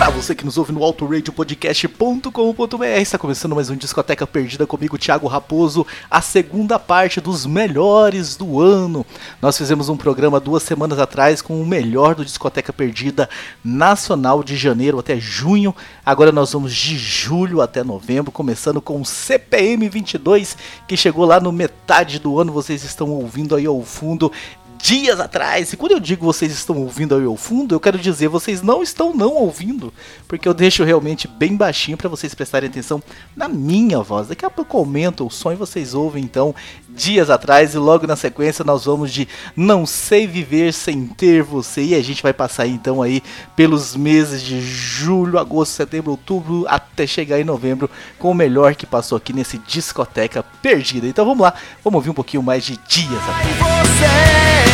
Para você que nos ouve no autoradiopodcast.com.br, está começando mais um Discoteca Perdida comigo, Thiago Raposo, a segunda parte dos melhores do ano. Nós fizemos um programa duas semanas atrás com o melhor do Discoteca Perdida nacional de janeiro até junho. Agora nós vamos de julho até novembro, começando com o CPM 22, que chegou lá no metade do ano. Vocês estão ouvindo aí ao fundo dias atrás. E quando eu digo vocês estão ouvindo aí ao fundo, eu quero dizer vocês não estão não ouvindo, porque eu deixo realmente bem baixinho para vocês prestarem atenção na minha voz. Daqui a pouco eu o som e vocês ouvem então dias atrás e logo na sequência nós vamos de Não sei viver sem ter você e a gente vai passar então aí pelos meses de julho, agosto, setembro, outubro até chegar em novembro com o melhor que passou aqui nesse discoteca perdida. Então vamos lá, vamos ouvir um pouquinho mais de dias atrás. não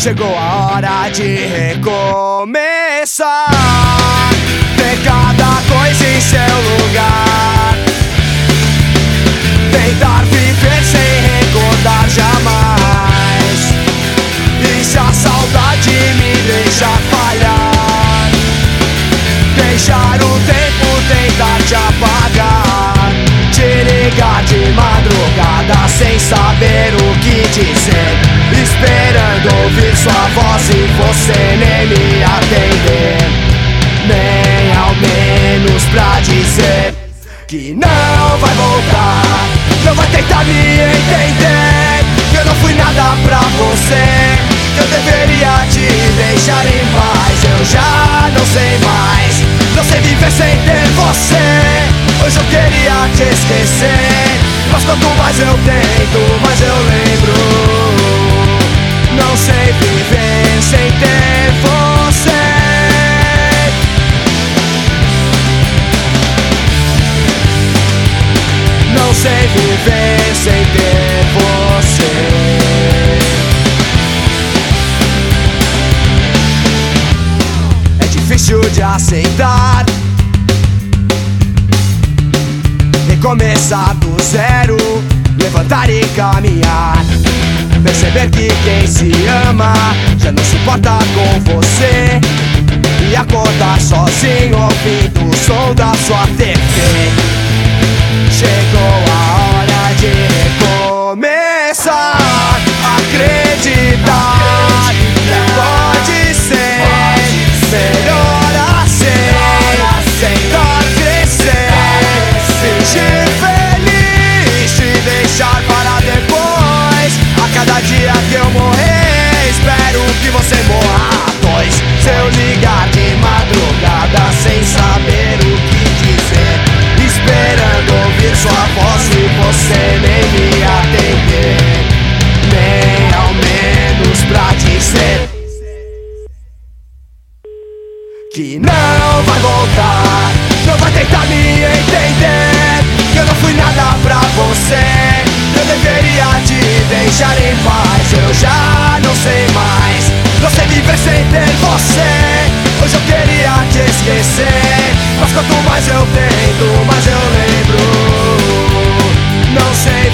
Chegou a hora de recomeçar. Ter cada coisa em seu lugar. Tentar viver sem recordar jamais. E se a saudade me deixar falhar Deixar o tempo tentar te apagar Te ligar de madrugada sem saber o que dizer ouvir sua voz e você nem me atender Nem ao menos pra dizer Que não vai voltar. Não vai tentar me entender Que eu não fui nada pra você Que eu deveria te deixar em paz. Eu já não sei mais Não sei viver sem ter você. Hoje eu queria te esquecer Mas quanto mais eu tento, mais eu lembro Não sei viver sem ter você. Não sei viver sem ter você. É difícil de aceitar. Recomeçar do zero. Levantar e caminhar Perceber que quem se ama Já não se importa com você. E acordar sozinho ouvindo o som da sua TV Chegou a hora de recomeçar Morra Pois se eu ligar de madrugada Sem saber o que dizer Esperando ouvir sua voz E você nem me atender Nem ao menos pra dizer que não vai voltar Não vai tentar me entender Que eu não fui nada pra você. Eu deveria te deixar em paz Eu já não sei Não sei viver sem ter você. Hoje eu queria te esquecer. Mas quanto mais eu tento, mais eu lembro. Não sei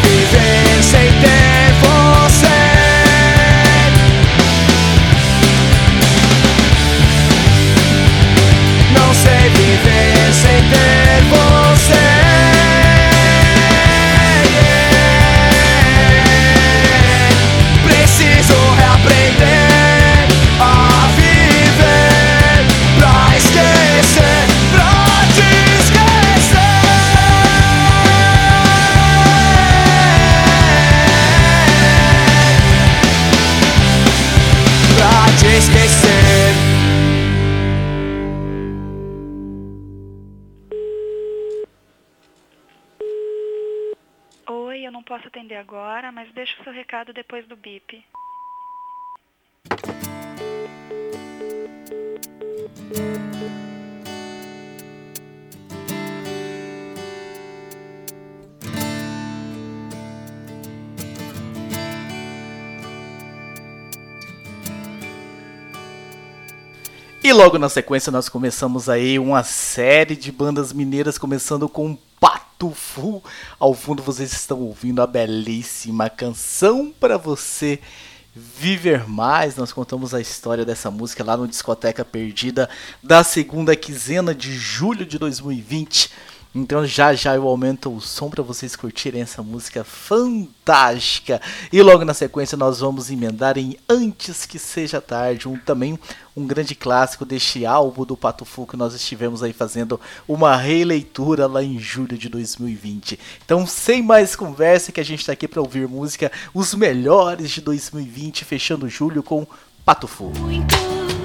mas deixa o seu recado depois do bip. E logo na sequência nós começamos aí uma série de bandas mineiras, começando com Pato Fu. Ao fundo vocês estão ouvindo a belíssima canção para você viver mais. Nós contamos a história dessa música lá no Discoteca Perdida da segunda quinzena de julho de 2020. Então já já eu aumento o som para vocês curtirem essa música fantástica. E logo na sequência nós vamos emendar em Antes que seja tarde, um também um grande clássico deste álbum do Pato que nós estivemos aí fazendo uma releitura lá em julho de 2020. Então, sem mais conversa, que a gente está aqui para ouvir música os melhores de 2020, fechando julho com Pato. Muito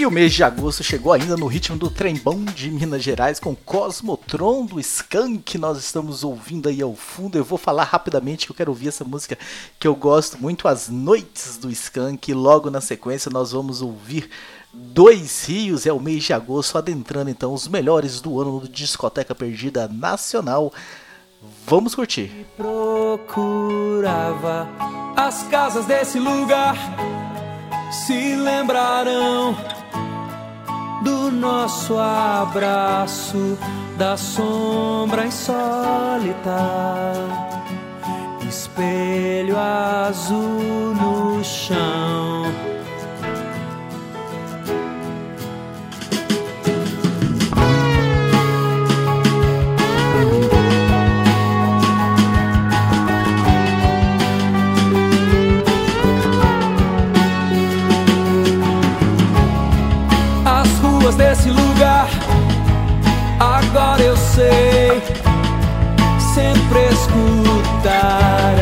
E o mês de agosto chegou ainda no ritmo do trembão de Minas Gerais com Cosmotron do Skank. Nós estamos ouvindo aí ao fundo. Eu vou falar rapidamente que eu quero ouvir essa música que eu gosto muito, As Noites do Skank. E logo na sequência nós vamos ouvir Dois Rios. É o mês de agosto, adentrando então os melhores do ano do Discoteca Perdida Nacional. Vamos curtir. Procurava as casas desse lugar, se lembrarão do nosso abraço, da sombra insólita, espelho azul no chão. Ruas desse lugar, agora eu sei, sempre escutaram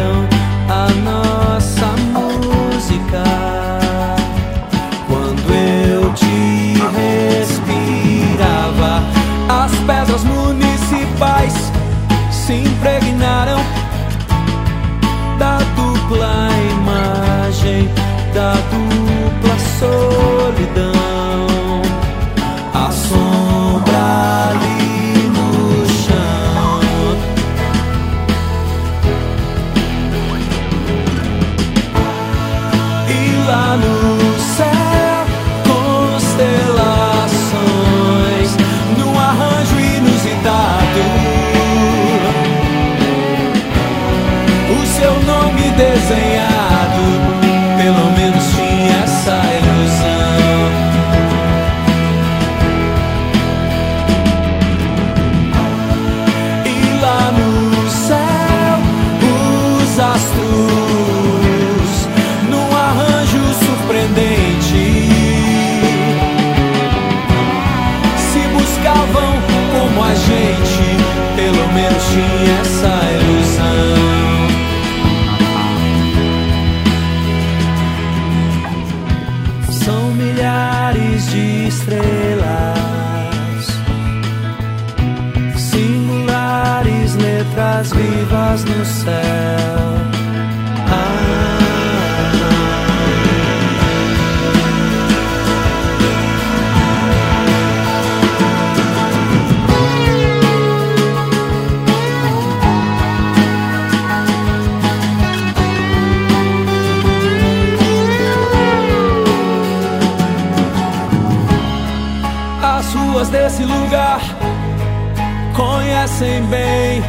conhecem bem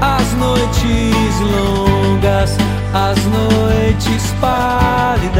as noites longas, as noites pálidas.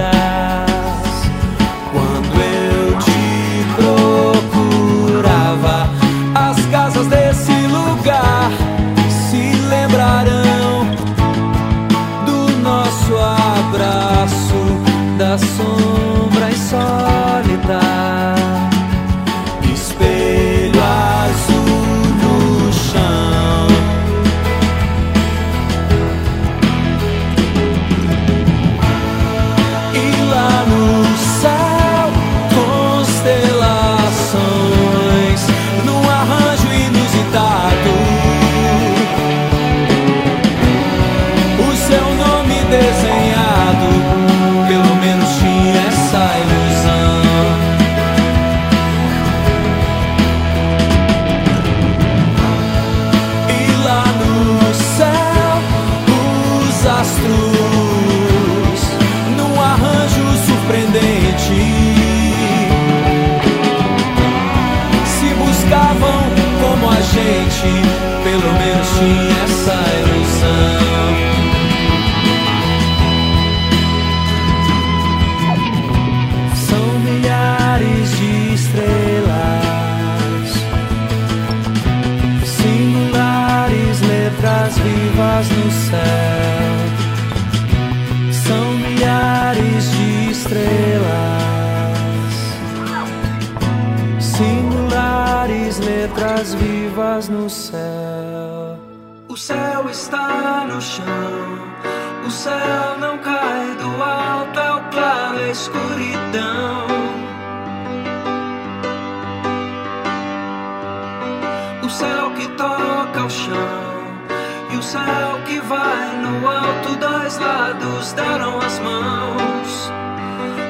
Lados deram as mãos,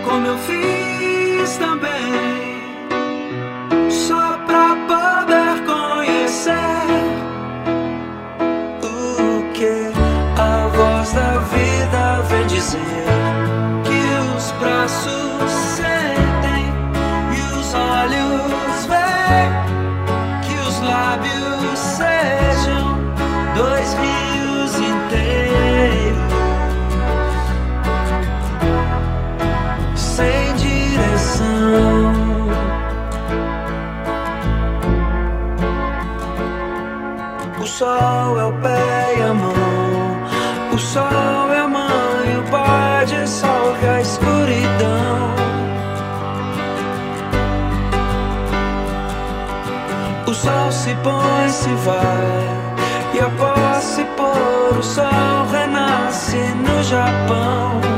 como eu fiz também, só pra poder conhecer o que a voz da vida vem dizer. Que os braços sentem e os olhos veem, sol é o pé e a mão, o sol é a mãe, o pai dissolve a escuridão. O sol se põe, se vai, e após se pôr, o sol renasce no Japão.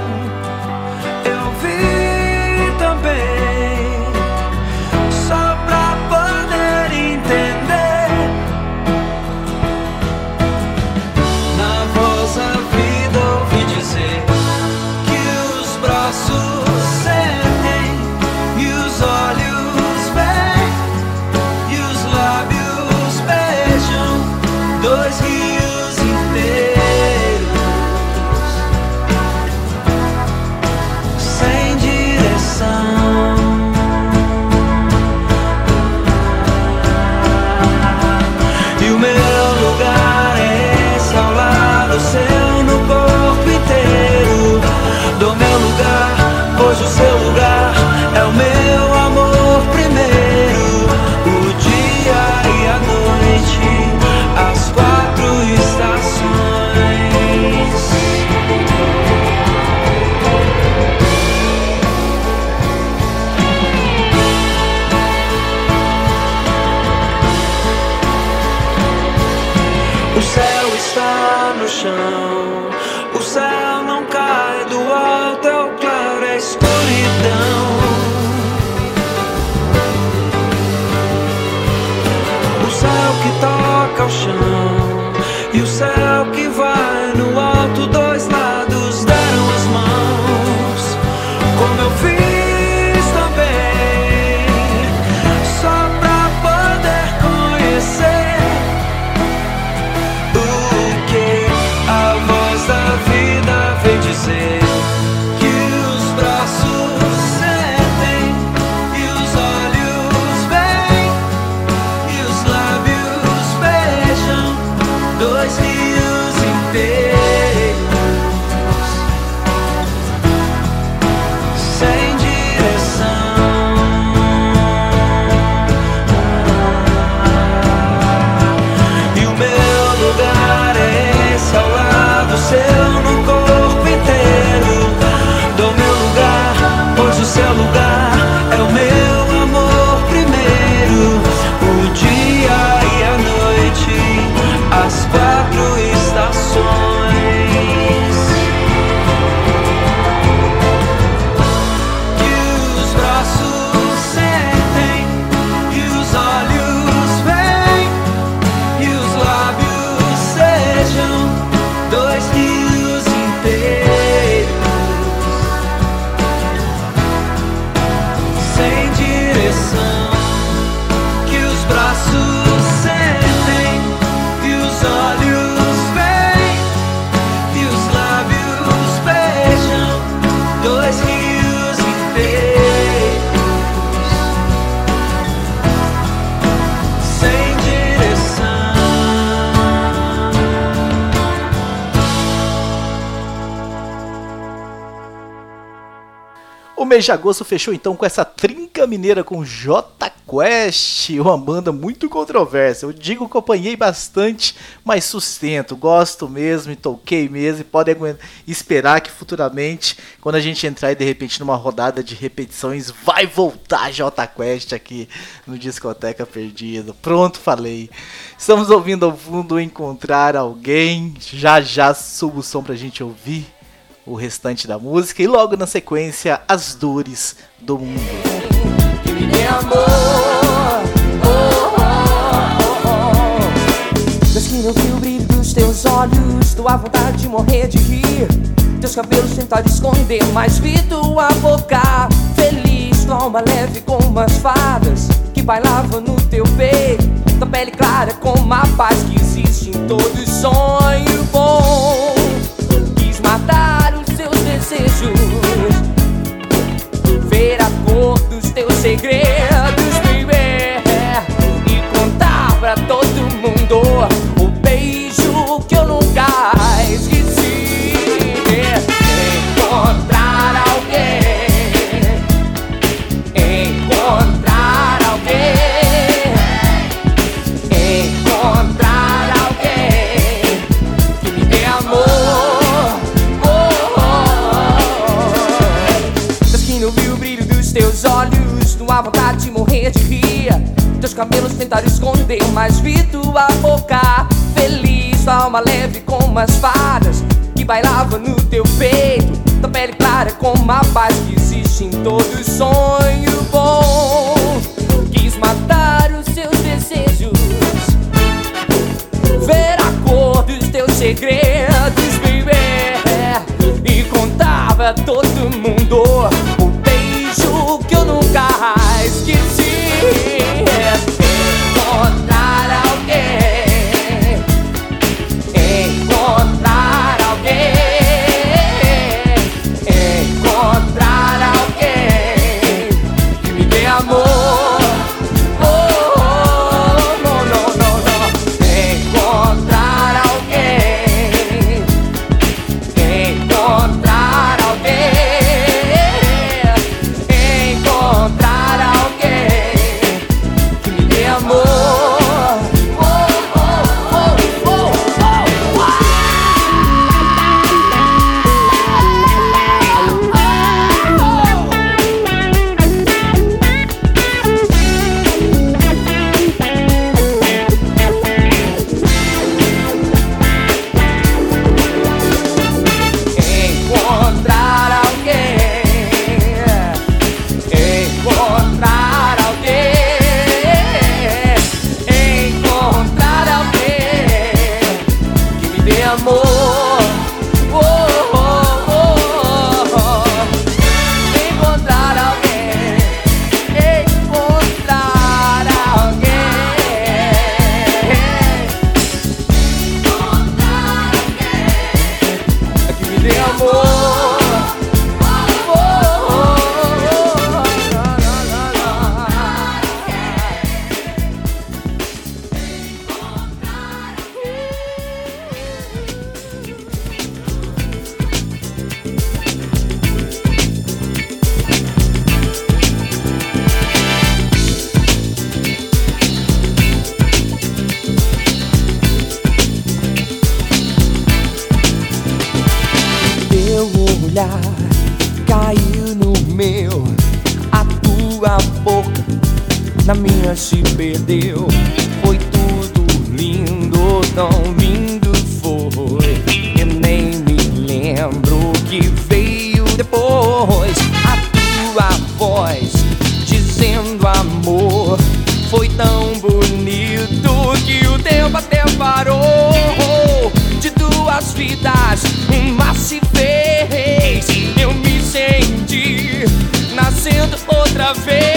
Mês de agosto fechou então com essa trinca mineira com J Quest, uma banda muito controversa. Eu digo que eu apanhei bastante, mas sustento, gosto mesmo e toquei mesmo. E podem esperar que futuramente, quando a gente entrar e de repente numa rodada de repetições, vai voltar J Quest aqui no Discoteca Perdido. Pronto, falei. Estamos ouvindo ao fundo Encontrar Alguém. Já já subo o som pra gente ouvir o restante da música e logo na sequência as dores do mundo. Mas que não vi o brilho dos teus olhos, tua vontade de morrer de rir. Teus cabelos tentaram esconder, mas vi tua boca feliz, tua alma leve como umas fadas que bailavam no teu peito. Tua pele clara como a paz que existe em todo sonho bom. Desejos, ver a cor dos teus segredos, baby, e contar pra todo mundo tua vontade de morrer de rir. Teus cabelos tentaram esconder, mas vi tua boca feliz, tua alma leve como as fadas que bailava no teu peito. Tua pele clara como a paz que existe em todo sonho bom. Quis matar os seus desejos, ver a cor dos teus segredos, baby, e contava a todo mundo vez.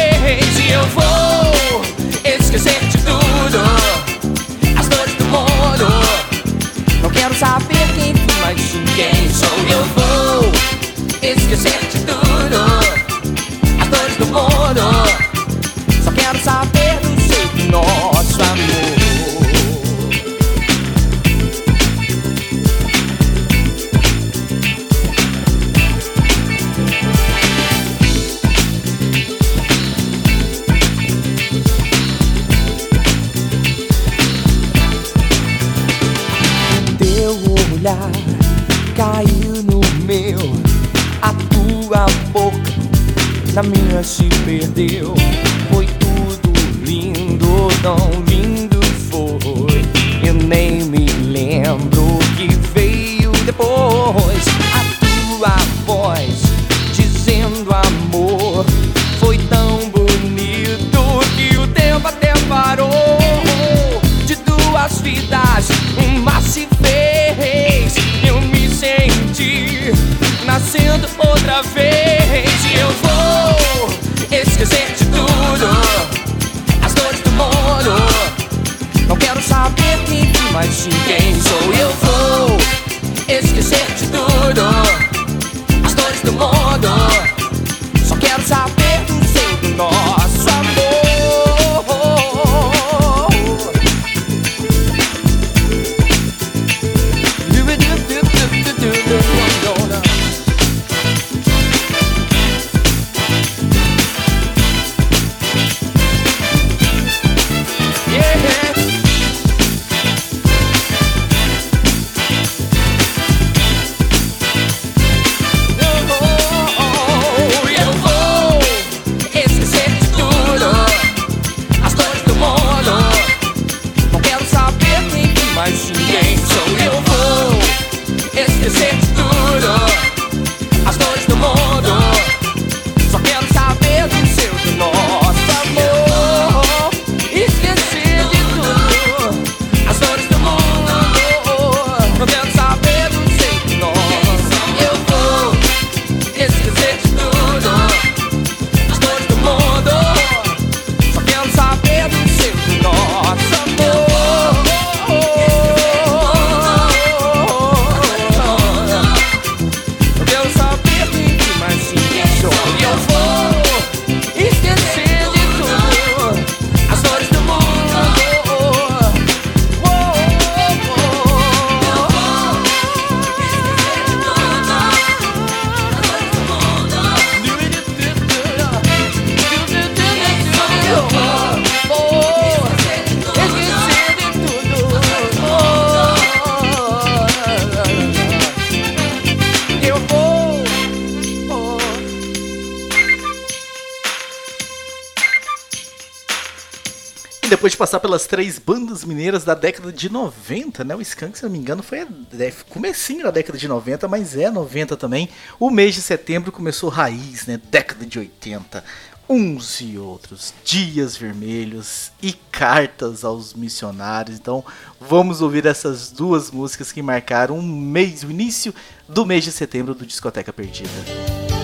depois de passar pelas três bandas mineiras da década de 90, né? O Skank, se não me engano, foi é, comecinho da década de 90, mas é 90 também. O mês de setembro começou raiz, né? Década de 80. Uns e outros, dias vermelhos e cartas aos missionários. Então, vamos ouvir essas duas músicas que marcaram um mês, o início do mês de setembro do Discoteca Perdida. Música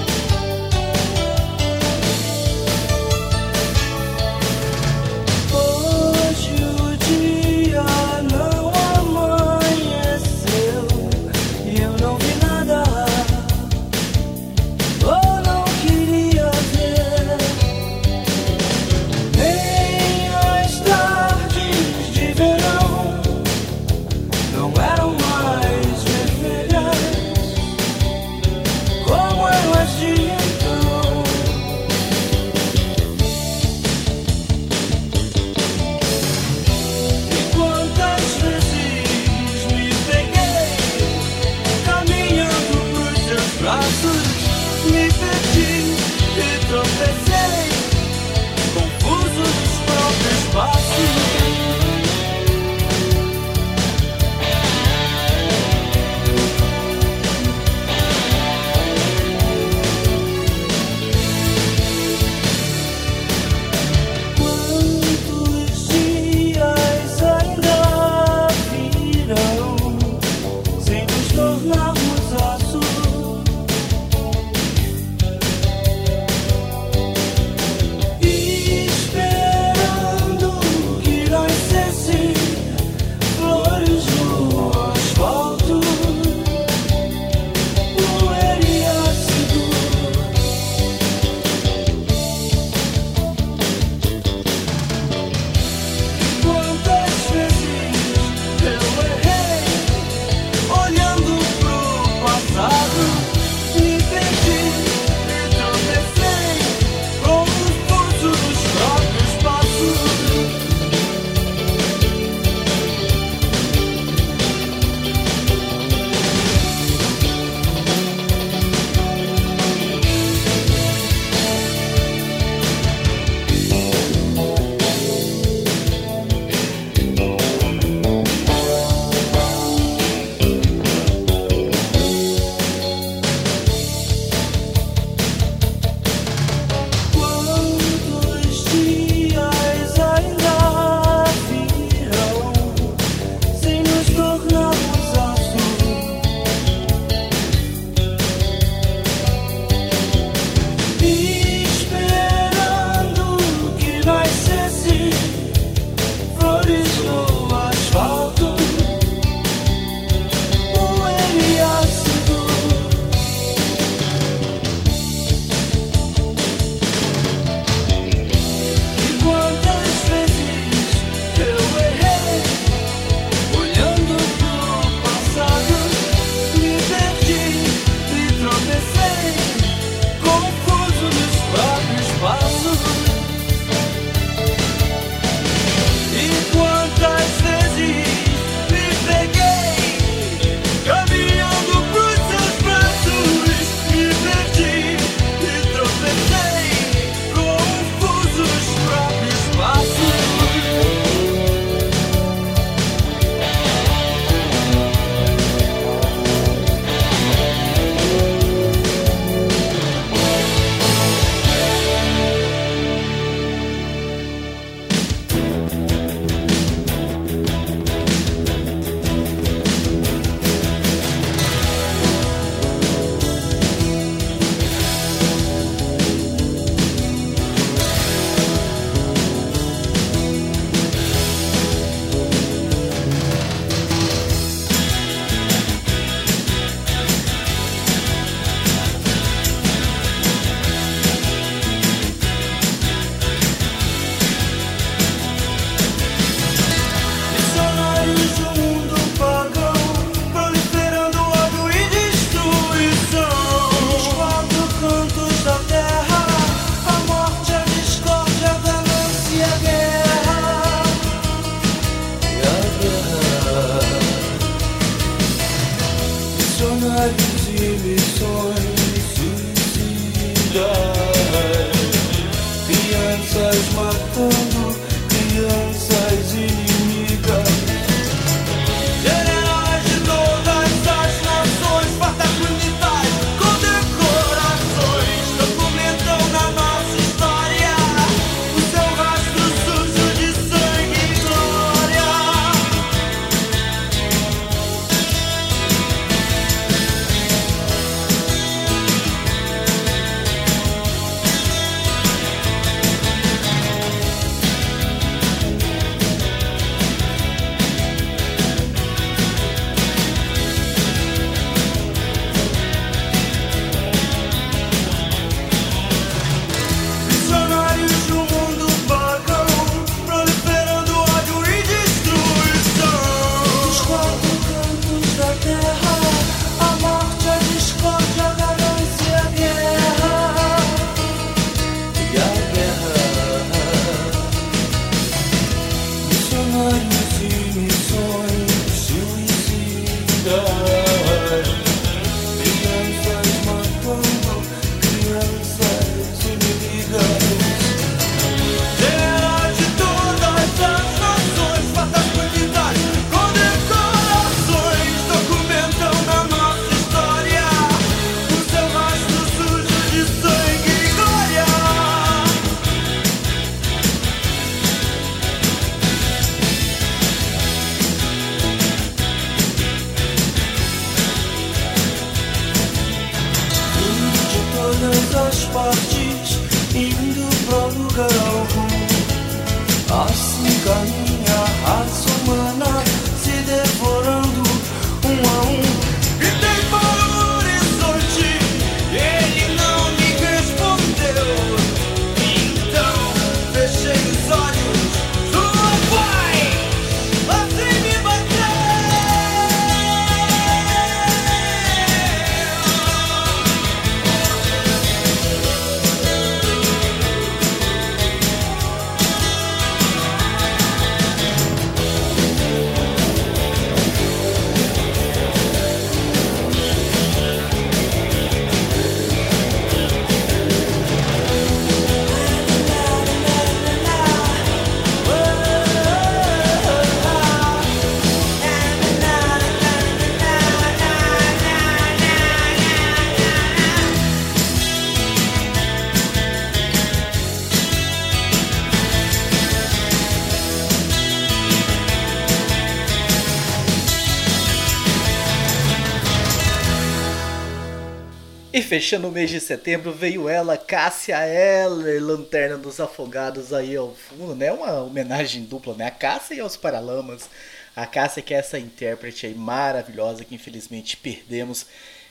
fechando o mês de setembro, veio ela, Cássia Eller, Lanterna dos Afogados aí ao fundo, né? Uma homenagem dupla, né? A Cássia e aos Paralamas. A Cássia que é essa intérprete aí maravilhosa que infelizmente perdemos.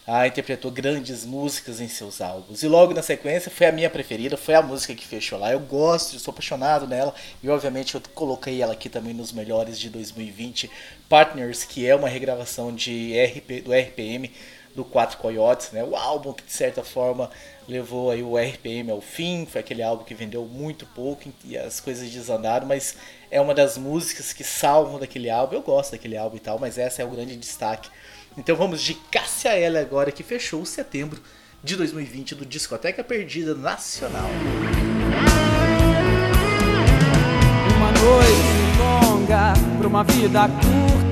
Ah, interpretou grandes músicas em seus álbuns. E logo na sequência foi a minha preferida, foi a música que fechou lá. Eu gosto, sou apaixonado nela. E obviamente eu coloquei ela aqui também nos melhores de 2020. Partners, que é uma regravação de RP, do RPM do Quatro Coyotes, né? O álbum que de certa forma levou aí o RPM ao fim, foi aquele álbum que vendeu muito pouco e as coisas desandaram, mas é uma das músicas que salvam daquele álbum. Eu gosto daquele álbum e tal, mas essa é o grande destaque. Então vamos de Cássia L agora que fechou o setembro de 2020 do Discoteca Perdida Nacional. Uma noite longa pra uma vida curta,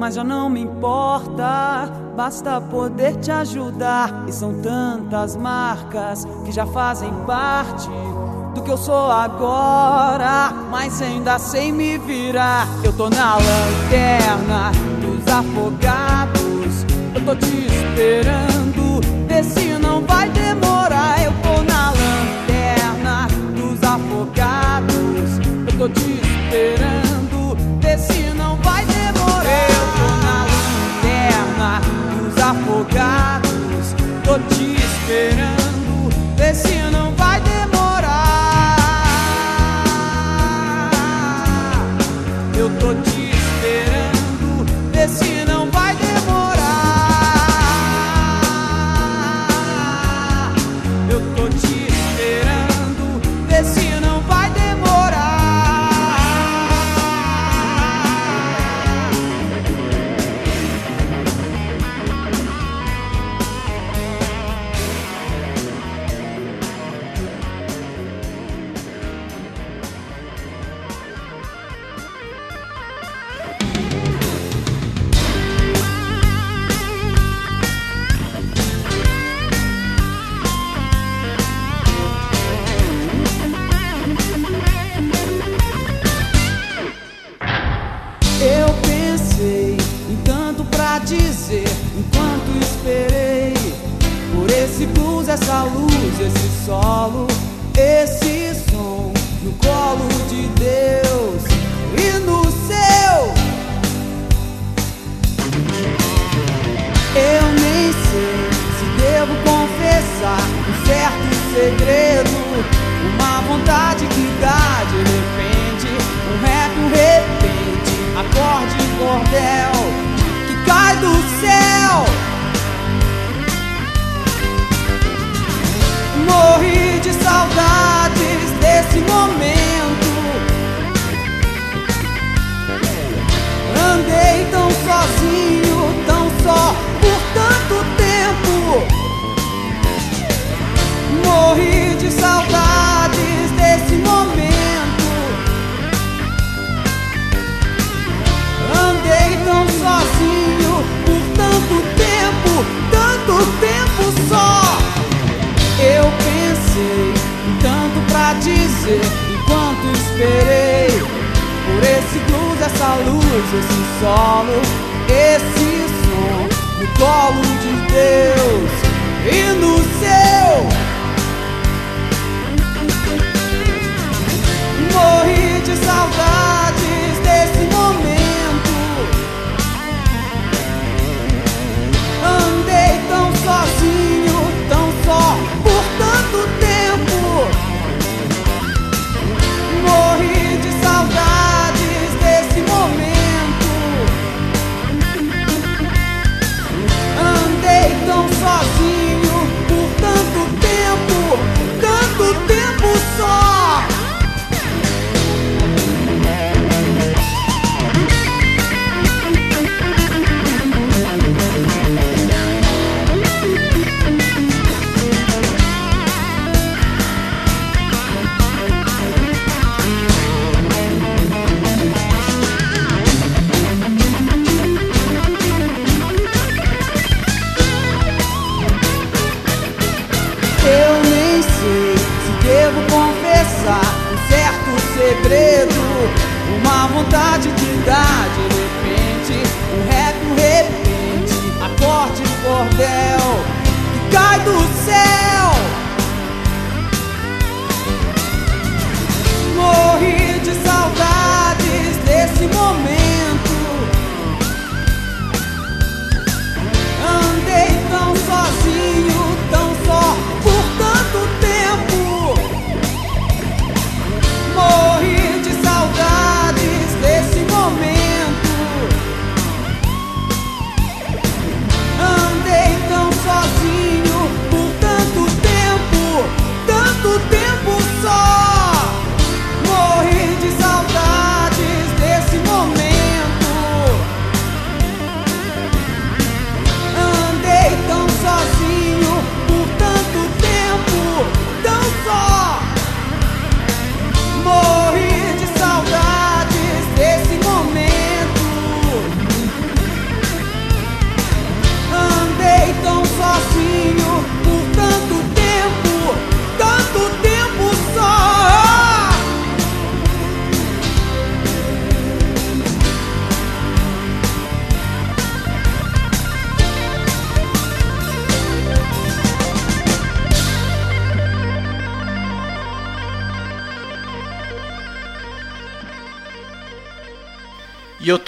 Mas já não me importa. Basta poder te ajudar. E são tantas marcas que já fazem parte do que eu sou agora. Mas ainda sei me virar. Eu tô na lanterna dos afogados. Eu tô te esperando. Vê se não vai demorar. Eu tô na lanterna dos afogados. Eu tô te esperando.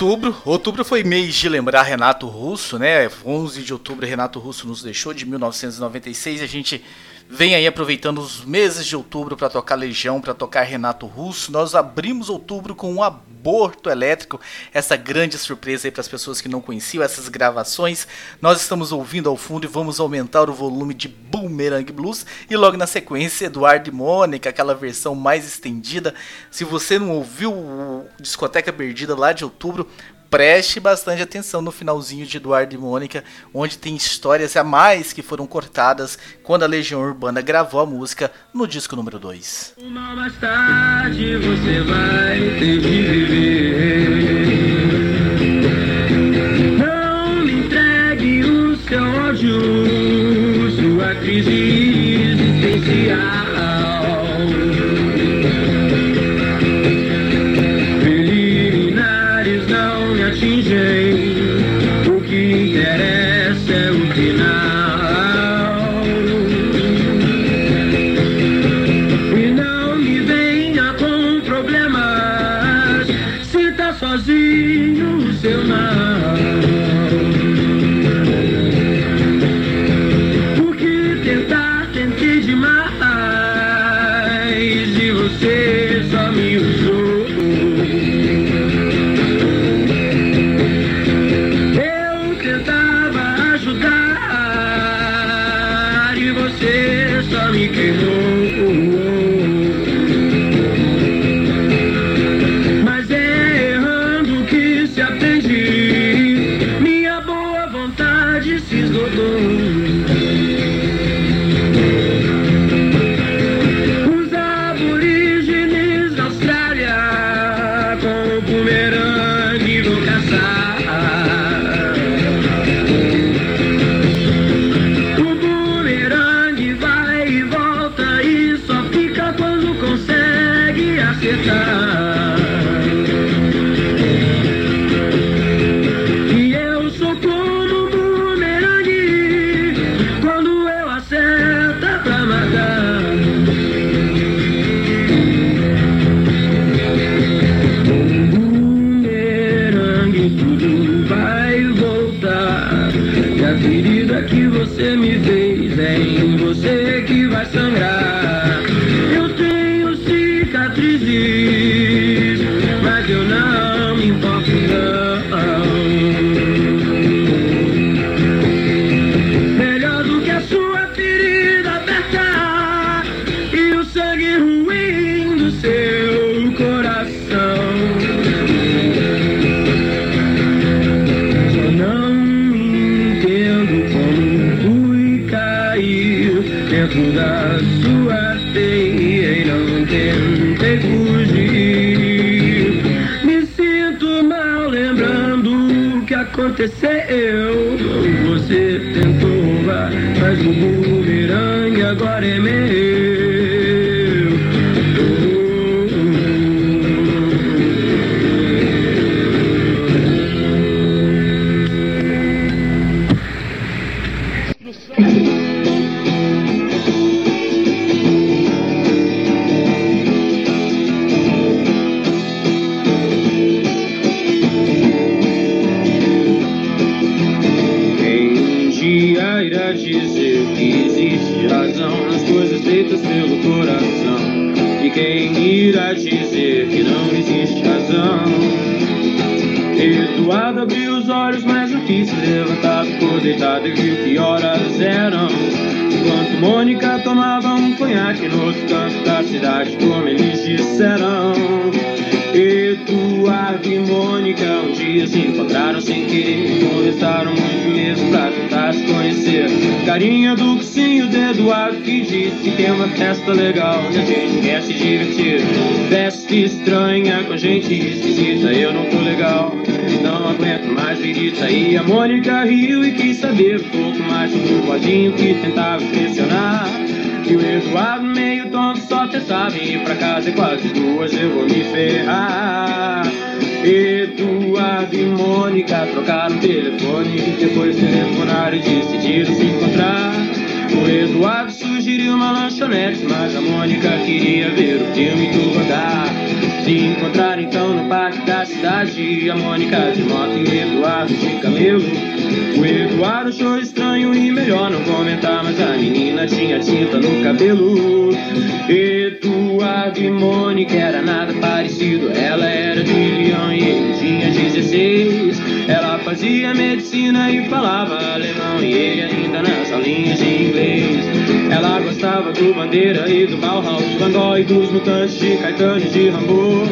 Outubro, outubro foi mês de lembrar Renato Russo, né? 11 de outubro Renato Russo nos deixou de 1996. A gente vem aí aproveitando os meses de outubro para tocar Legião, para tocar Renato Russo. Nós abrimos outubro com um aborto elétrico, essa grande surpresa aí para as pessoas que não conheciam essas gravações. Nós estamos ouvindo ao fundo e vamos aumentar o volume de Boomerang Blues e logo na sequência Eduardo e Mônica, aquela versão mais estendida. Se você não ouviu o Discoteca Perdida lá de outubro, preste bastante atenção no finalzinho de Eduardo e Mônica, onde tem histórias a mais que foram cortadas quando a Legião Urbana gravou a música no disco número 2. Uma mais tarde você vai ter de viver. Não me entregue o seu ódio, sua crise não me atingem. O que interessa é o final. Dia irá dizer que existe razão nas coisas feitas pelo coração? E quem irá dizer que não existe razão? Eduardo abriu os olhos, mas não quis se levantar, ficou deitado e viu que horas eram. Enquanto Mônica tomava um conhaque no outro canto da cidade, como eles disseram. Eduardo e Mônica um dia se encontraram sem querer Conversaram muito pra tentar se conhecer. Carinha do cursinho de Eduardo que disse que tem uma festa legal Onde a gente quer se divertir. Festa estranha com gente esquisita Eu não tô legal, não aguento mais virita. E a Mônica riu e quis saber um pouco mais sobre o bodinho que tentava impressionar. E o Eduardo meio tonto só pensava em ir pra casa e quase duas eu vou me ferrar. Eduardo e Mônica trocaram telefone, depois telefonaram e decidiram se encontrar. O Eduardo sugeriu uma lanchonete, mas a Mônica queria ver o filme do Godard. Se encontraram então no parque da cidade, a Mônica de moto e Eduardo de camelo. O Eduardo achou estranho e melhor não comentar, mas a menina tinha tinta no cabelo. Eduardo e Mônica era nada parecido, ela era de Leão e ele tinha 16. Fazia medicina e falava alemão e ele ainda nas aulinhas de inglês. Ela gostava do Bandeira e do Bauhaus, Van Gogh e dos Mutantes de Caetano e de Rambo.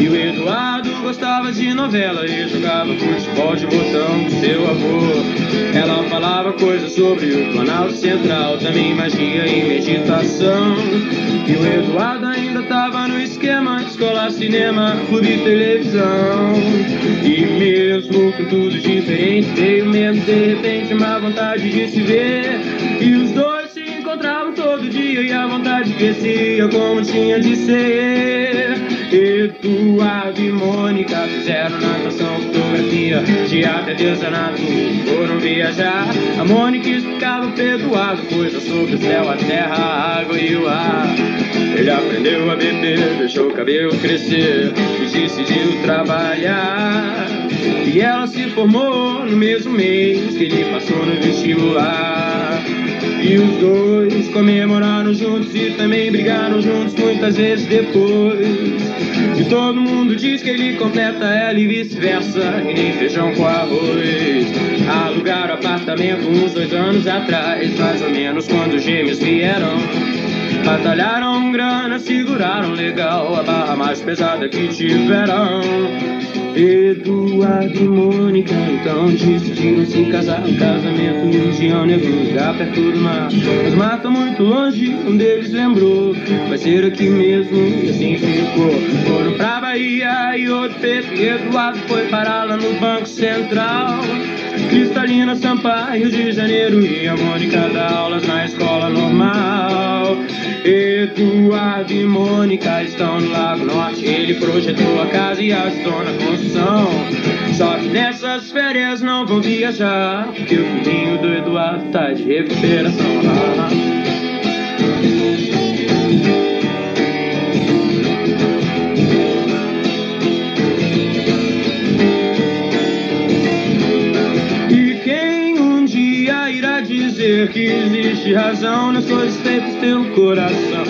E o Eduardo gostava de novela e jogava futebol de botão com seu avô. Ela falava coisas sobre o Planalto Central, também magia e meditação. E o Eduardo ainda tava no esquema: escola, cinema, clube e televisão. E mesmo com tudo diferente, veio mesmo de repente uma vontade de se ver. E os dois se encontravam todo dia e a vontade crescia como tinha de ser. Eduardo e Mônica fizeram natação, fotografia, teatro, artesanato, foram viajar. A Mônica explicava pro Eduardo coisas sobre o céu, a terra, a água e o ar. Ele aprendeu a beber, deixou o cabelo crescer e decidiu trabalhar. E ela se formou no mesmo mês que ele passou no vestibular. E os dois comemoraram juntos e também brigaram juntos muitas vezes depois. E todo mundo diz que ele completa ela e vice-versa, e nem feijão com arroz. Alugaram apartamento uns dois anos atrás, mais ou menos quando os gêmeos vieram. Batalharam grana, seguraram legal a barra mais pesada que tiveram. Eduardo e Mônica então decidiram se casar. O casamento em região negro, lugar perto do mar. Mas mata muito longe, um deles lembrou. Vai ser aqui mesmo, e assim ficou. Foram pra Bahia e outro feito. E Eduardo foi parar lá no Banco Central. Cristalina Sampaio, de Janeiro. E a Mônica dá aulas na escola normal. Eduardo e Mônica estão no Lago Norte. Ele projetou a casa e ajudou na construção. Só que nessas férias não vão viajar. Porque o filhinho do Eduardo tá de recuperação. Dizer que existe razão nas coisas feitas pelo coração?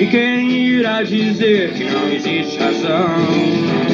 E quem irá dizer que não existe razão?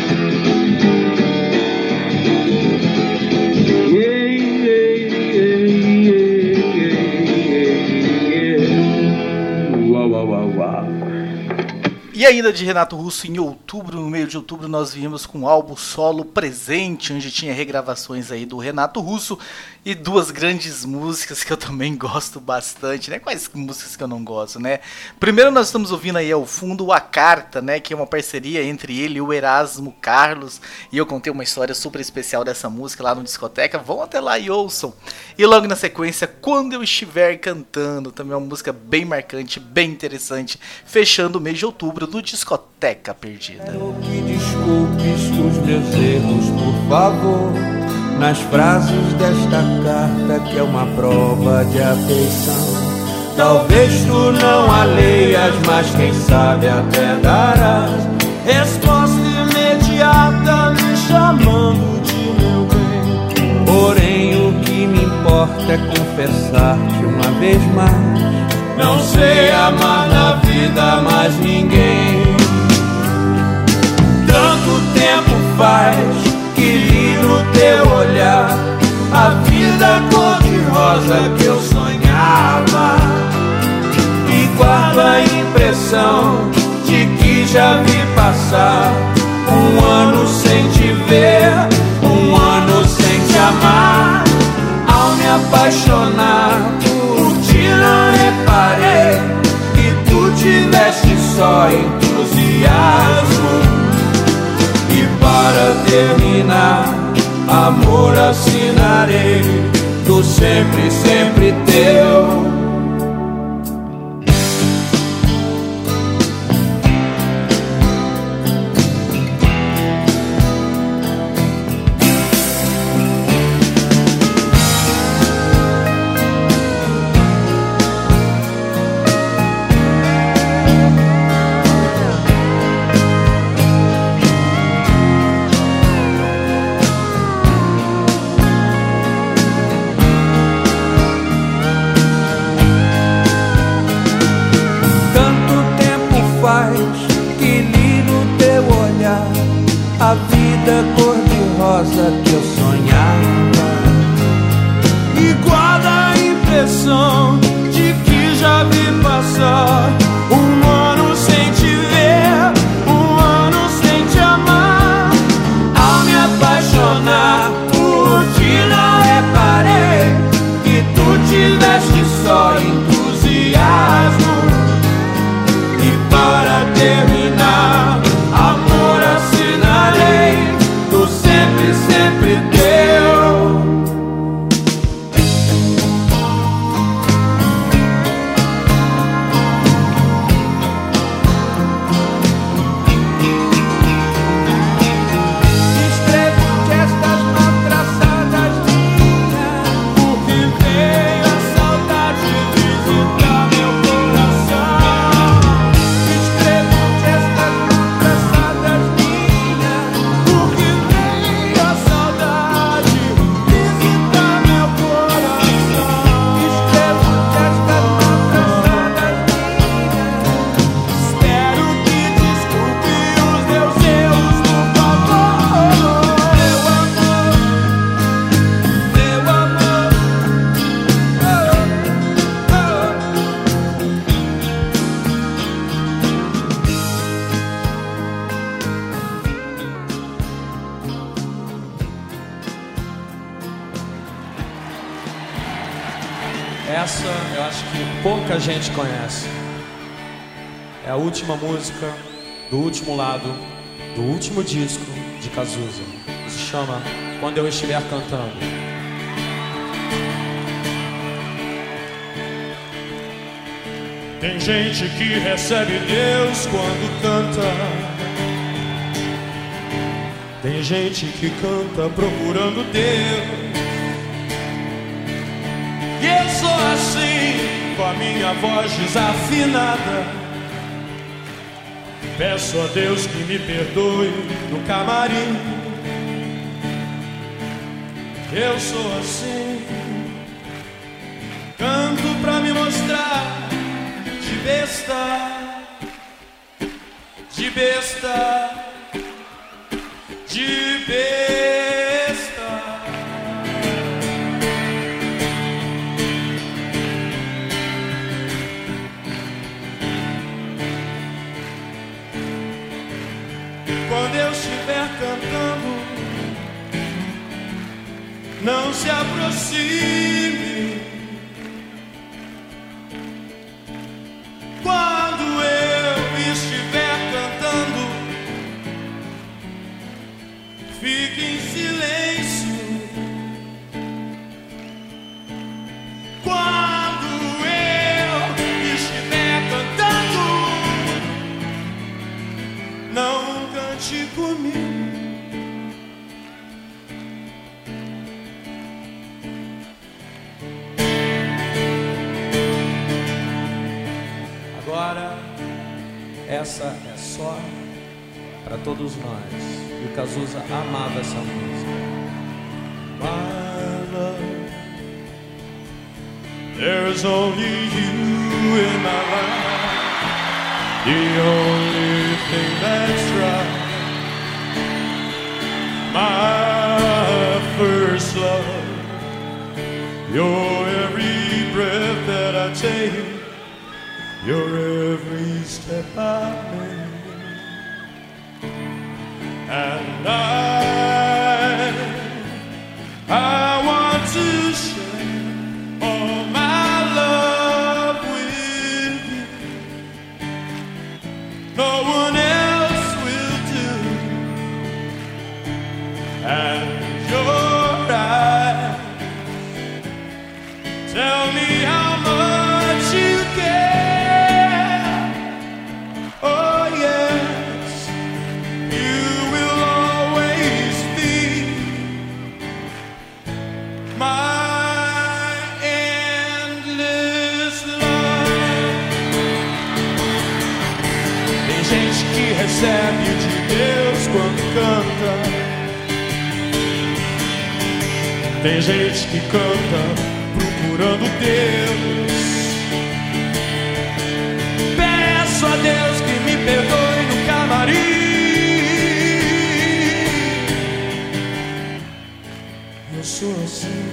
E ainda de Renato Russo, em outubro, no meio de outubro, nós viemos com o álbum solo presente, onde tinha regravações aí do Renato Russo. E duas grandes músicas que eu também gosto bastante, né? Quais músicas que eu não gosto, né? Primeiro nós estamos ouvindo aí ao fundo A Carta, né? Que é uma parceria entre ele e o Erasmo Carlos. E eu contei uma história super especial dessa música lá no Discoteca. Vão até lá e ouçam. E logo na sequência, Quando Eu Estiver Cantando, também é uma música bem marcante, bem interessante. Fechando o mês de outubro do Discoteca Perdida. Quero que desculpes os meus erros, por favor. Nas frases desta carta, que é uma prova de afeição. Talvez tu não a leias, mas quem sabe até darás resposta imediata, me chamando de meu bem. Porém, o que me importa é confessar-te uma vez mais. Não sei amar na vida mais ninguém. Tanto tempo faz teu olhar a vida cor-de-rosa que eu sonhava. E guardo a impressão de que já vi passar um ano sem te ver, um ano sem te amar. Ao me apaixonar por ti, não reparei que tu tiveste só entusiasmo. E para terminar, amor assinarei do sempre, sempre teu. Cantando. Tem gente que recebe Deus quando canta. Tem gente que canta procurando Deus. E eu sou assim, com a minha voz desafinada. Peço a Deus que me perdoe no camarim. Eu sou assim, canto pra me mostrar de besta, de besta, de besta. Não se aproxime. Quando eu estiver cantando, fique em essa é só para todos nós. E o Cazuza amava essa música. My love, there's only you in my life. The only thing that's right. My first love, your every breath that I take, your every step I make. And I, I Tem gente que canta procurando Deus. Peço a Deus que me perdoe no camarim. Eu sou assim,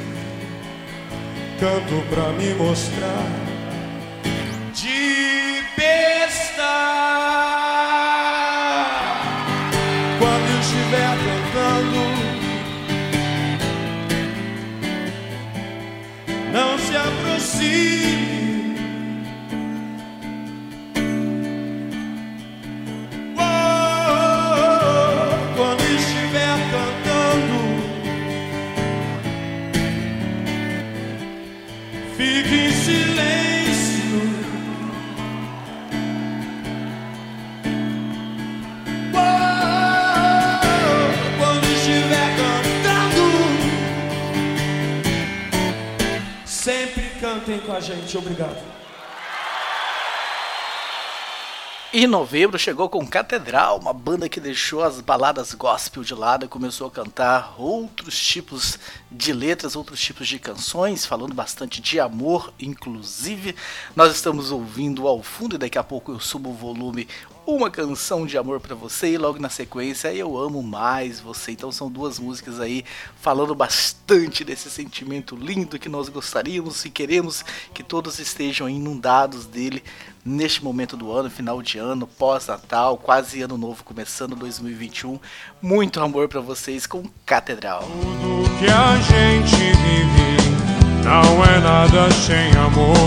canto pra me mostrar Obrigado. E em novembro chegou com Catedral, uma banda que deixou as baladas gospel de lado e começou a cantar outros tipos de letras, outros tipos de canções, falando bastante de amor, inclusive. Nós estamos ouvindo ao fundo e daqui a pouco eu subo o volume uma canção de amor para você e logo na sequência eu amo mais você. Então são duas músicas aí falando bastante desse sentimento lindo que nós gostaríamos e queremos que todos estejam inundados dele neste momento do ano, final de ano, pós-natal, quase ano novo começando 2021. Muito amor para vocês com Catedral. Tudo que a gente vive não é nada sem amor.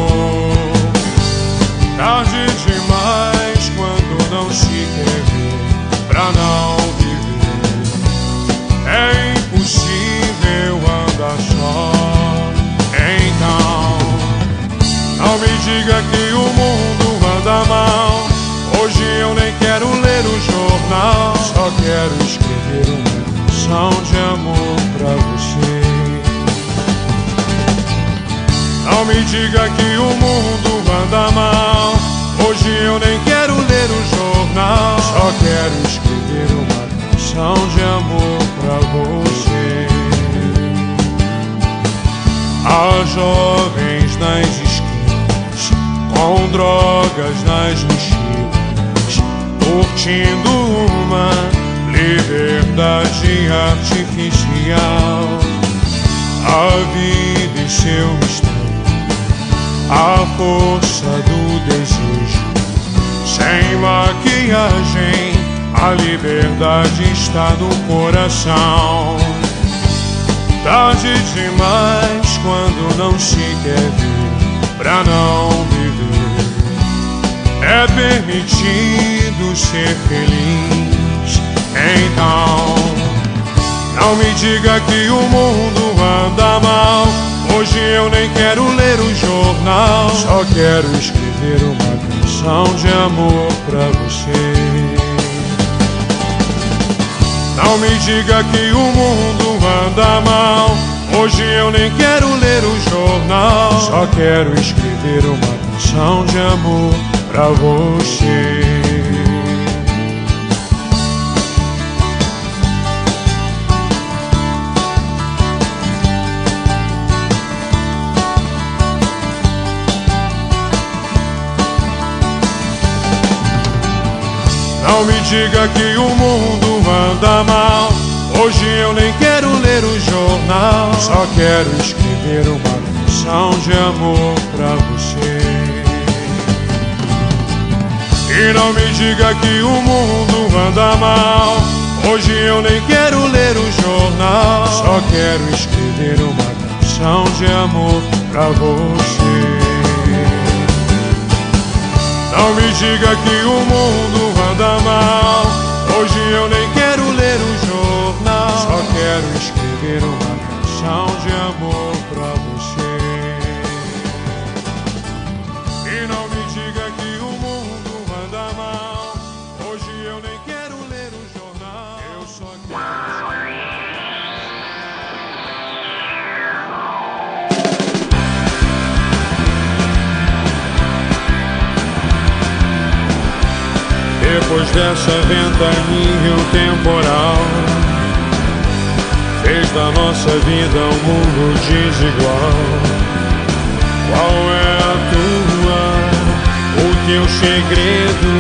Tarde demais não se quer ver pra não viver. É impossível andar só. Então, não me diga que o mundo anda mal. Hoje eu nem quero ler o jornal. Só quero escrever uma canção de amor pra você. Não me diga que o mundo anda mal. Hoje eu ler o jornal. Só quero escrever uma canção de amor pra você. Há jovens nas esquinas, com drogas nas mochilas, curtindo uma liberdade artificial. A vida e seu mistério a força do desejo. Sem maquiagem, a liberdade está no coração. Tarde demais quando não se quer ver pra não viver. É permitido ser feliz, então não me diga que o mundo anda mal. Hoje eu nem quero ler o jornal, só quero escrever uma canção de amor pra você. Não me diga que o mundo anda mal. Hoje eu nem quero ler o jornal. Só quero escrever uma canção de amor pra você. Não me diga que o mundo anda mal. Hoje eu nem quero ler o jornal. Só quero escrever uma canção de amor pra você. E não me diga que o mundo anda mal. Hoje eu nem quero ler o jornal. Só quero escrever uma canção de amor pra você. Não me diga que o mundo anda mal. Hoje eu nem quero ler o jornal. Só quero escrever uma canção de amor Depois dessa ventania o temporal Fez da nossa vida um mundo desigual. Qual é a tua, o teu segredo?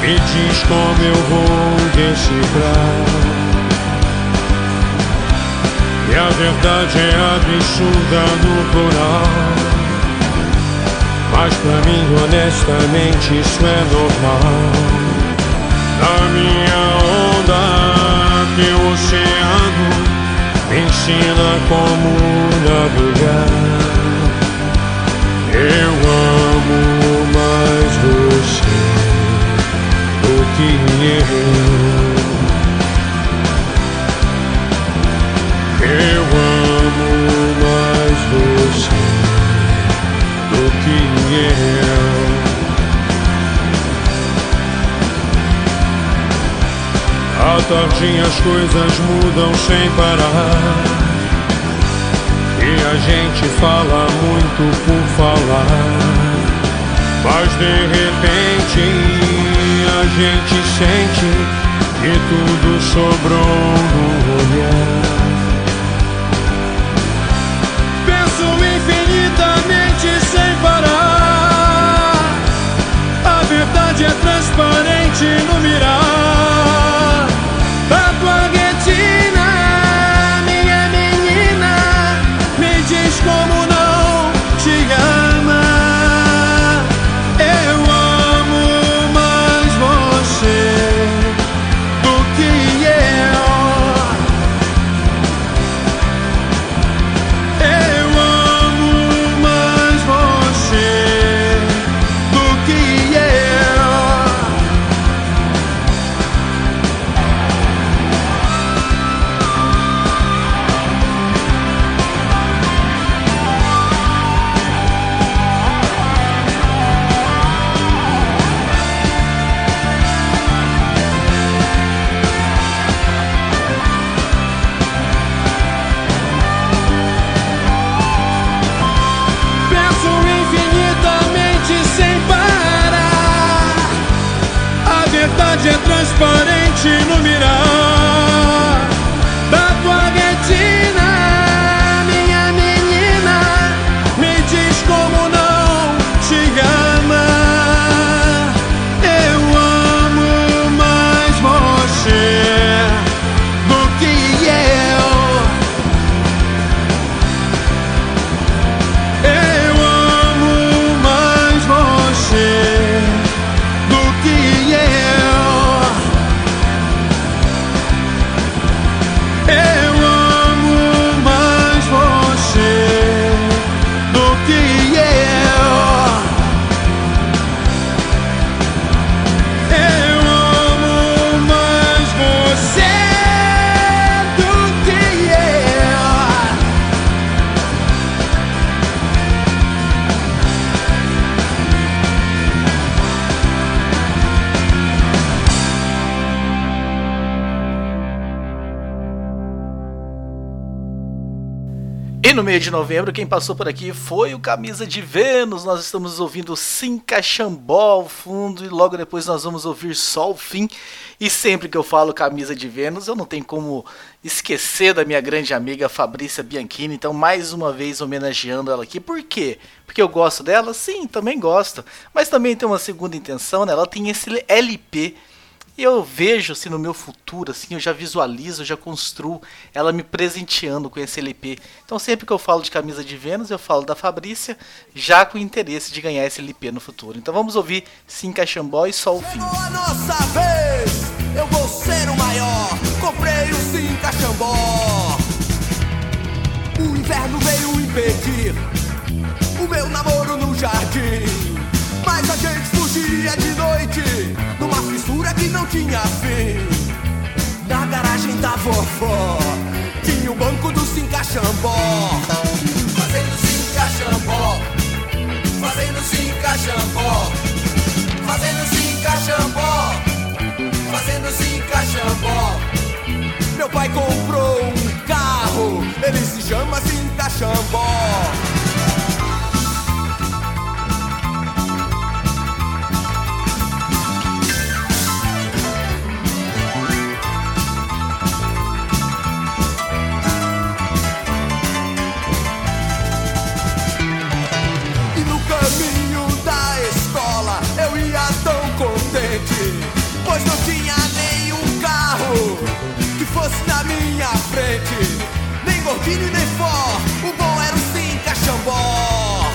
Me diz como eu vou decifrar. E a verdade é absurda no plural. Mas pra mim, honestamente, isso é normal. Na minha onda, que o oceano me ensina como navegar. Eu amo mais você do que. Eu As coisas mudam sem parar. E a gente fala muito por falar. Mas de repente a gente sente que tudo sobrou no olhar. Penso infinitamente sem parar. A verdade é transparente no mirar de novembro, quem passou por aqui foi o Camisa de Vênus. Nós estamos ouvindo Sim Caxambó ao fundo e logo depois nós vamos ouvir Só o Fim. E sempre que eu falo Camisa de Vênus, eu não tenho como esquecer da minha grande amiga Fabrícia Bianchini. Então, mais uma vez homenageando ela aqui. Por quê? Porque eu gosto dela? Sim, também gosto. Mas também tem uma segunda intenção, né? Ela tem esse LP e eu vejo assim no meu futuro, assim, eu já visualizo, eu já construo ela me presenteando com esse LP. Então sempre que eu falo de camisa de Vênus, eu falo da Fabrícia, já com interesse de ganhar esse LP no futuro. Então vamos ouvir Sim Caxambó e só o fim. Chegou a nossa vez, eu vou ser o maior. Comprei o Sim Caxambó. O inverno veio impedir o meu namoro no jardim. Mas a gente fugia de noite numa fissura que não tinha fim. Na garagem da vovó tinha o banco do Sincaxambó. Fazendo Sincaxambó, fazendo Sincaxambó, fazendo Sincaxambó, fazendo Sincaxambó. Meu pai comprou um carro, ele se chama Sincaxambó. Gordinho nem for, o bom era o sim caxambó.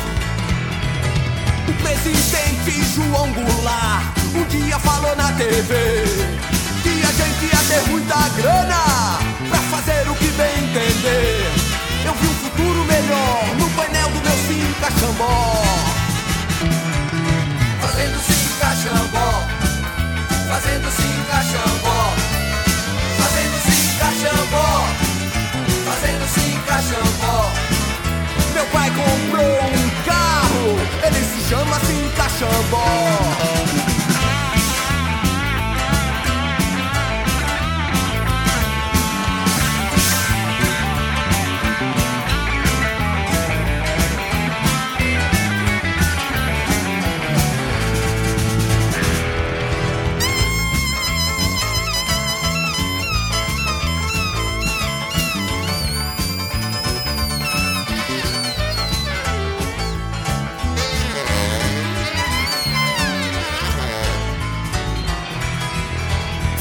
O presidente João Goulart um dia falou na TV que a gente ia ter muita grana pra fazer o que bem entender. Eu vi um futuro melhor no painel do meu sim caxambó. Fazendo sim caxambó, fazendo sim caxambó, comprou um carro, ele se chama sim caxambó.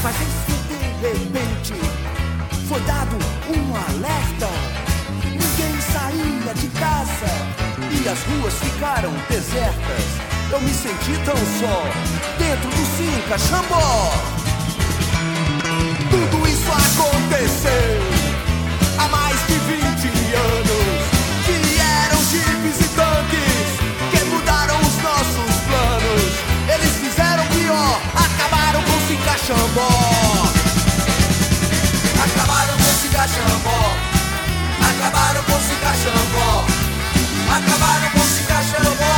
Mas que de repente foi dado um alerta. Ninguém saía de casa e as ruas ficaram desertas. Eu me senti tão só dentro do Cinca Xambó. Tudo isso aconteceu há mais de 20 anos. Vieram jipes e tanques que mudaram os nossos planos. Eles fizeram pior, acabaram com o Cinca Xambó. Com Xambó. Acabaram com Xambó.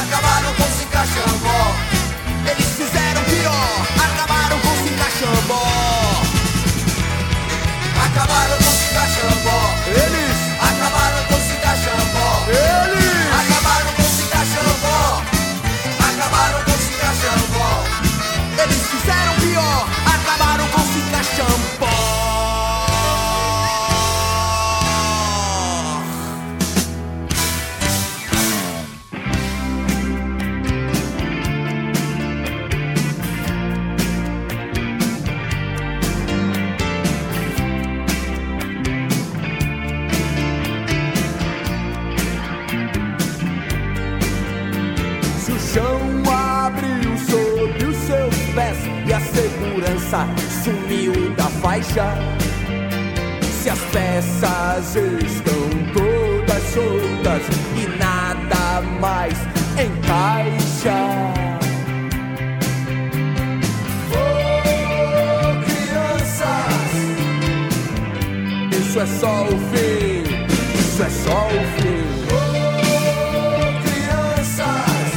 Acabaram com Xambó. Eles fizeram pior, acabaram com Xambó. Acabaram com Xambó. Eles acabaram com Xambó. Eles acabaram com Xambó. Acabaram com Xambó. Eles fizeram pior, acabaram com o sumiu da faixa, se as peças estão todas soltas e nada mais encaixa. Oh, crianças, isso é só o fim, isso é só o fim. Oh, crianças.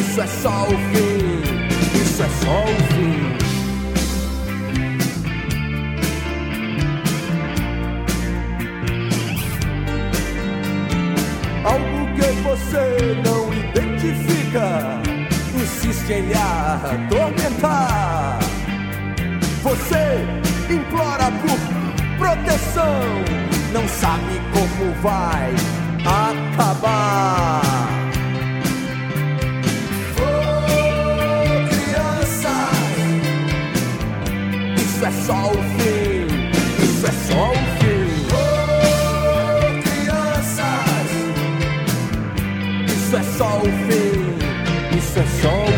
Isso é só o fim, isso é só o fim. Lhe atormentar. Você implora por proteção, não sabe como vai acabar. Oh, crianças, isso é só o fim, isso é só o fim. Oh, crianças, isso é só o fim, isso é só o fim.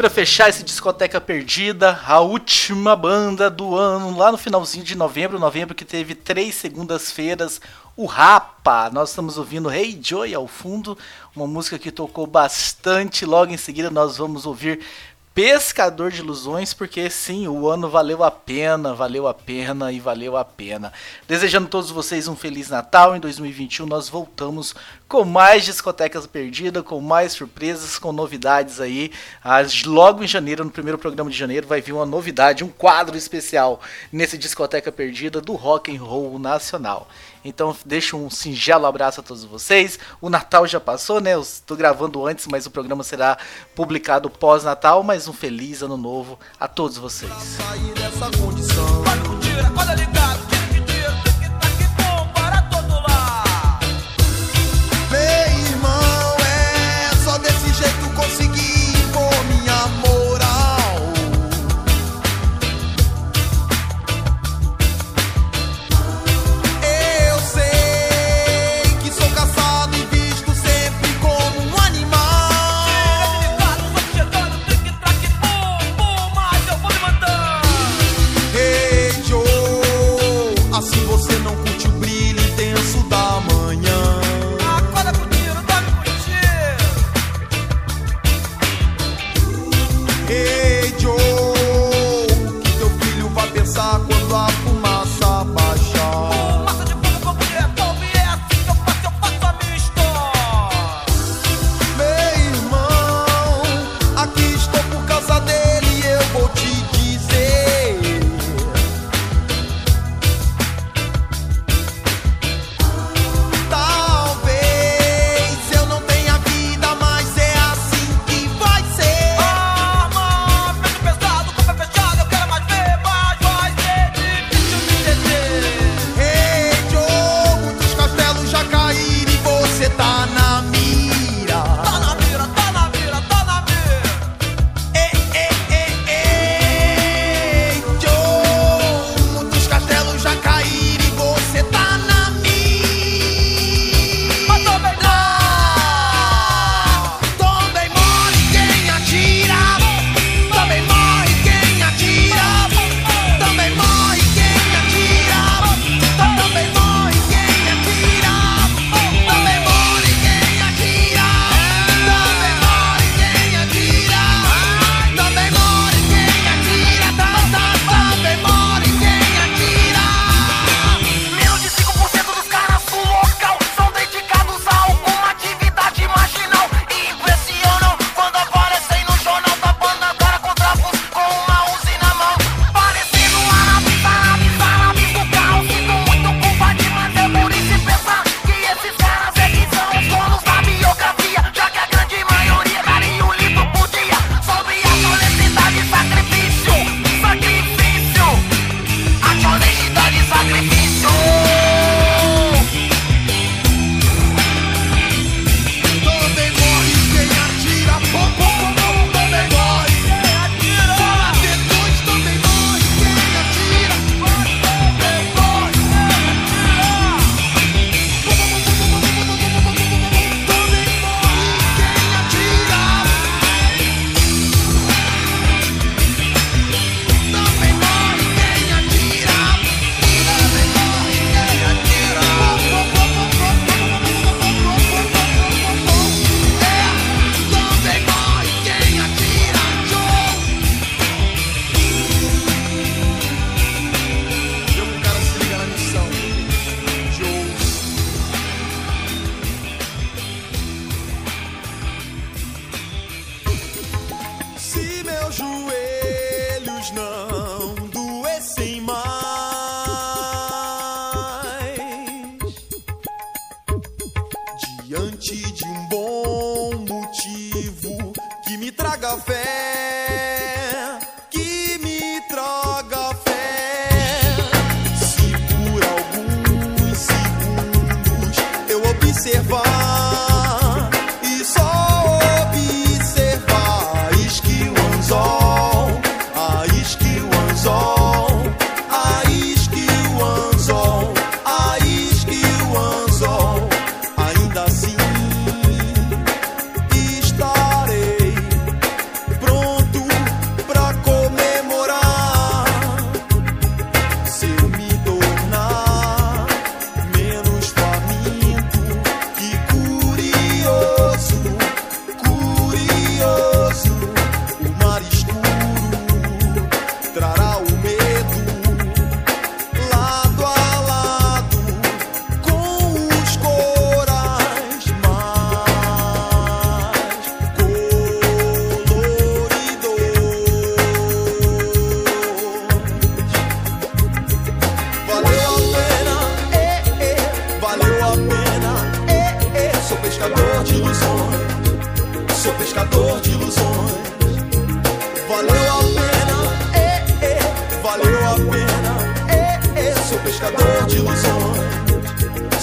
Pra fechar esse discoteca perdida, a última banda do ano, lá no finalzinho de novembro, novembro que teve três segundas-feiras, o Rapa. Nós estamos ouvindo Hey Joy ao fundo, uma música que tocou bastante. Logo em seguida nós vamos ouvir Pescador de Ilusões, porque sim, o ano valeu a pena, valeu a pena e valeu a pena. Desejando a todos vocês um Feliz Natal. Em 2021 nós voltamos com mais discotecas perdidas, com mais surpresas, com novidades aí. As- Logo em janeiro, no primeiro programa de janeiro, vai vir uma novidade, um quadro especial nesse Discoteca Perdida do Rock and Roll Nacional. Então deixo um singelo abraço a todos vocês. O Natal já passou, né? Eu estou gravando antes, mas o programa será publicado pós-Natal. Mas um feliz ano novo a todos vocês. sair dessa condição. Ligado,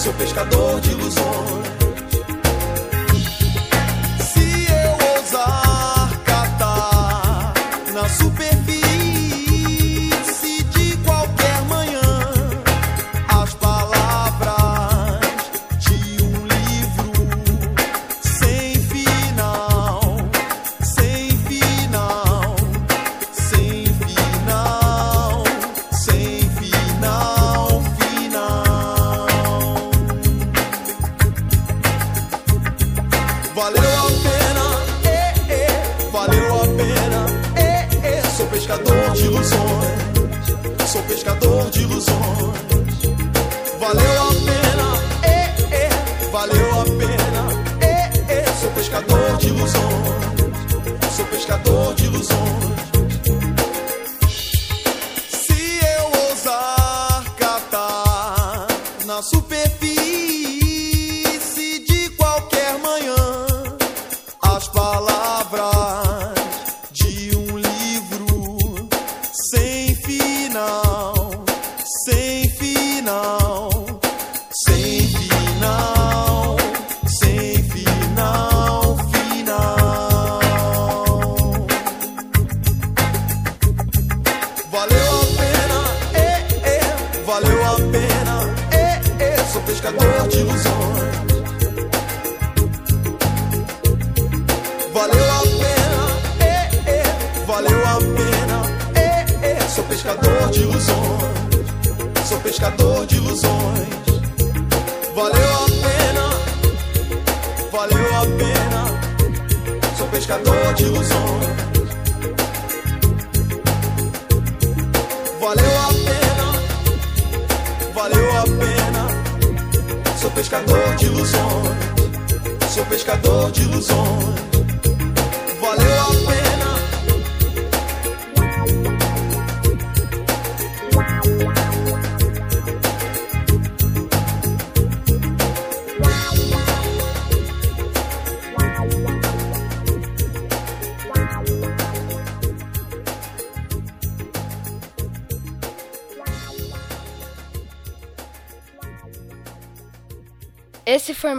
sou pescador de ilusões.